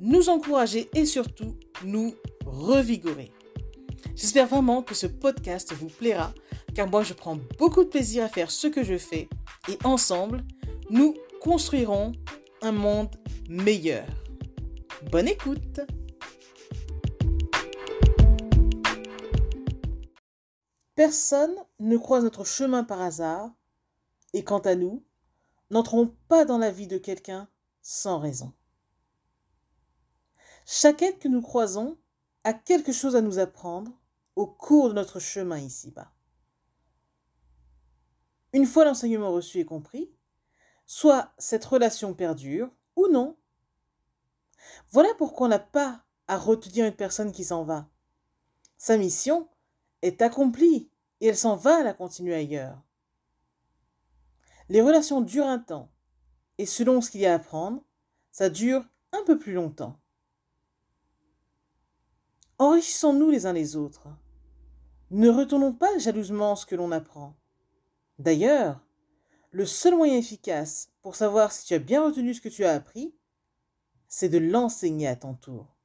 nous encourager et surtout nous revigorer. J'espère vraiment que ce podcast vous plaira car moi je prends beaucoup de plaisir à faire ce que je fais et ensemble, nous construirons un monde meilleur. Bonne écoute Personne ne croise notre chemin par hasard et quant à nous, n'entrons pas dans la vie de quelqu'un sans raison. Chaque être que nous croisons a quelque chose à nous apprendre au cours de notre chemin ici-bas. Une fois l'enseignement reçu et compris, soit cette relation perdure ou non. Voilà pourquoi on n'a pas à retenir une personne qui s'en va. Sa mission est accomplie et elle s'en va à la continuer ailleurs. Les relations durent un temps et selon ce qu'il y a à apprendre, ça dure un peu plus longtemps. Enrichissons-nous les uns les autres. Ne retournons pas jalousement ce que l'on apprend. D'ailleurs, le seul moyen efficace pour savoir si tu as bien retenu ce que tu as appris, c'est de l'enseigner à ton tour.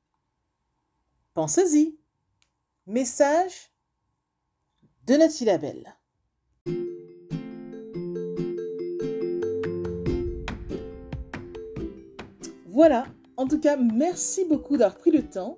Pensez-y. Message de Nathalie Labelle. Voilà, en tout cas, merci beaucoup d'avoir pris le temps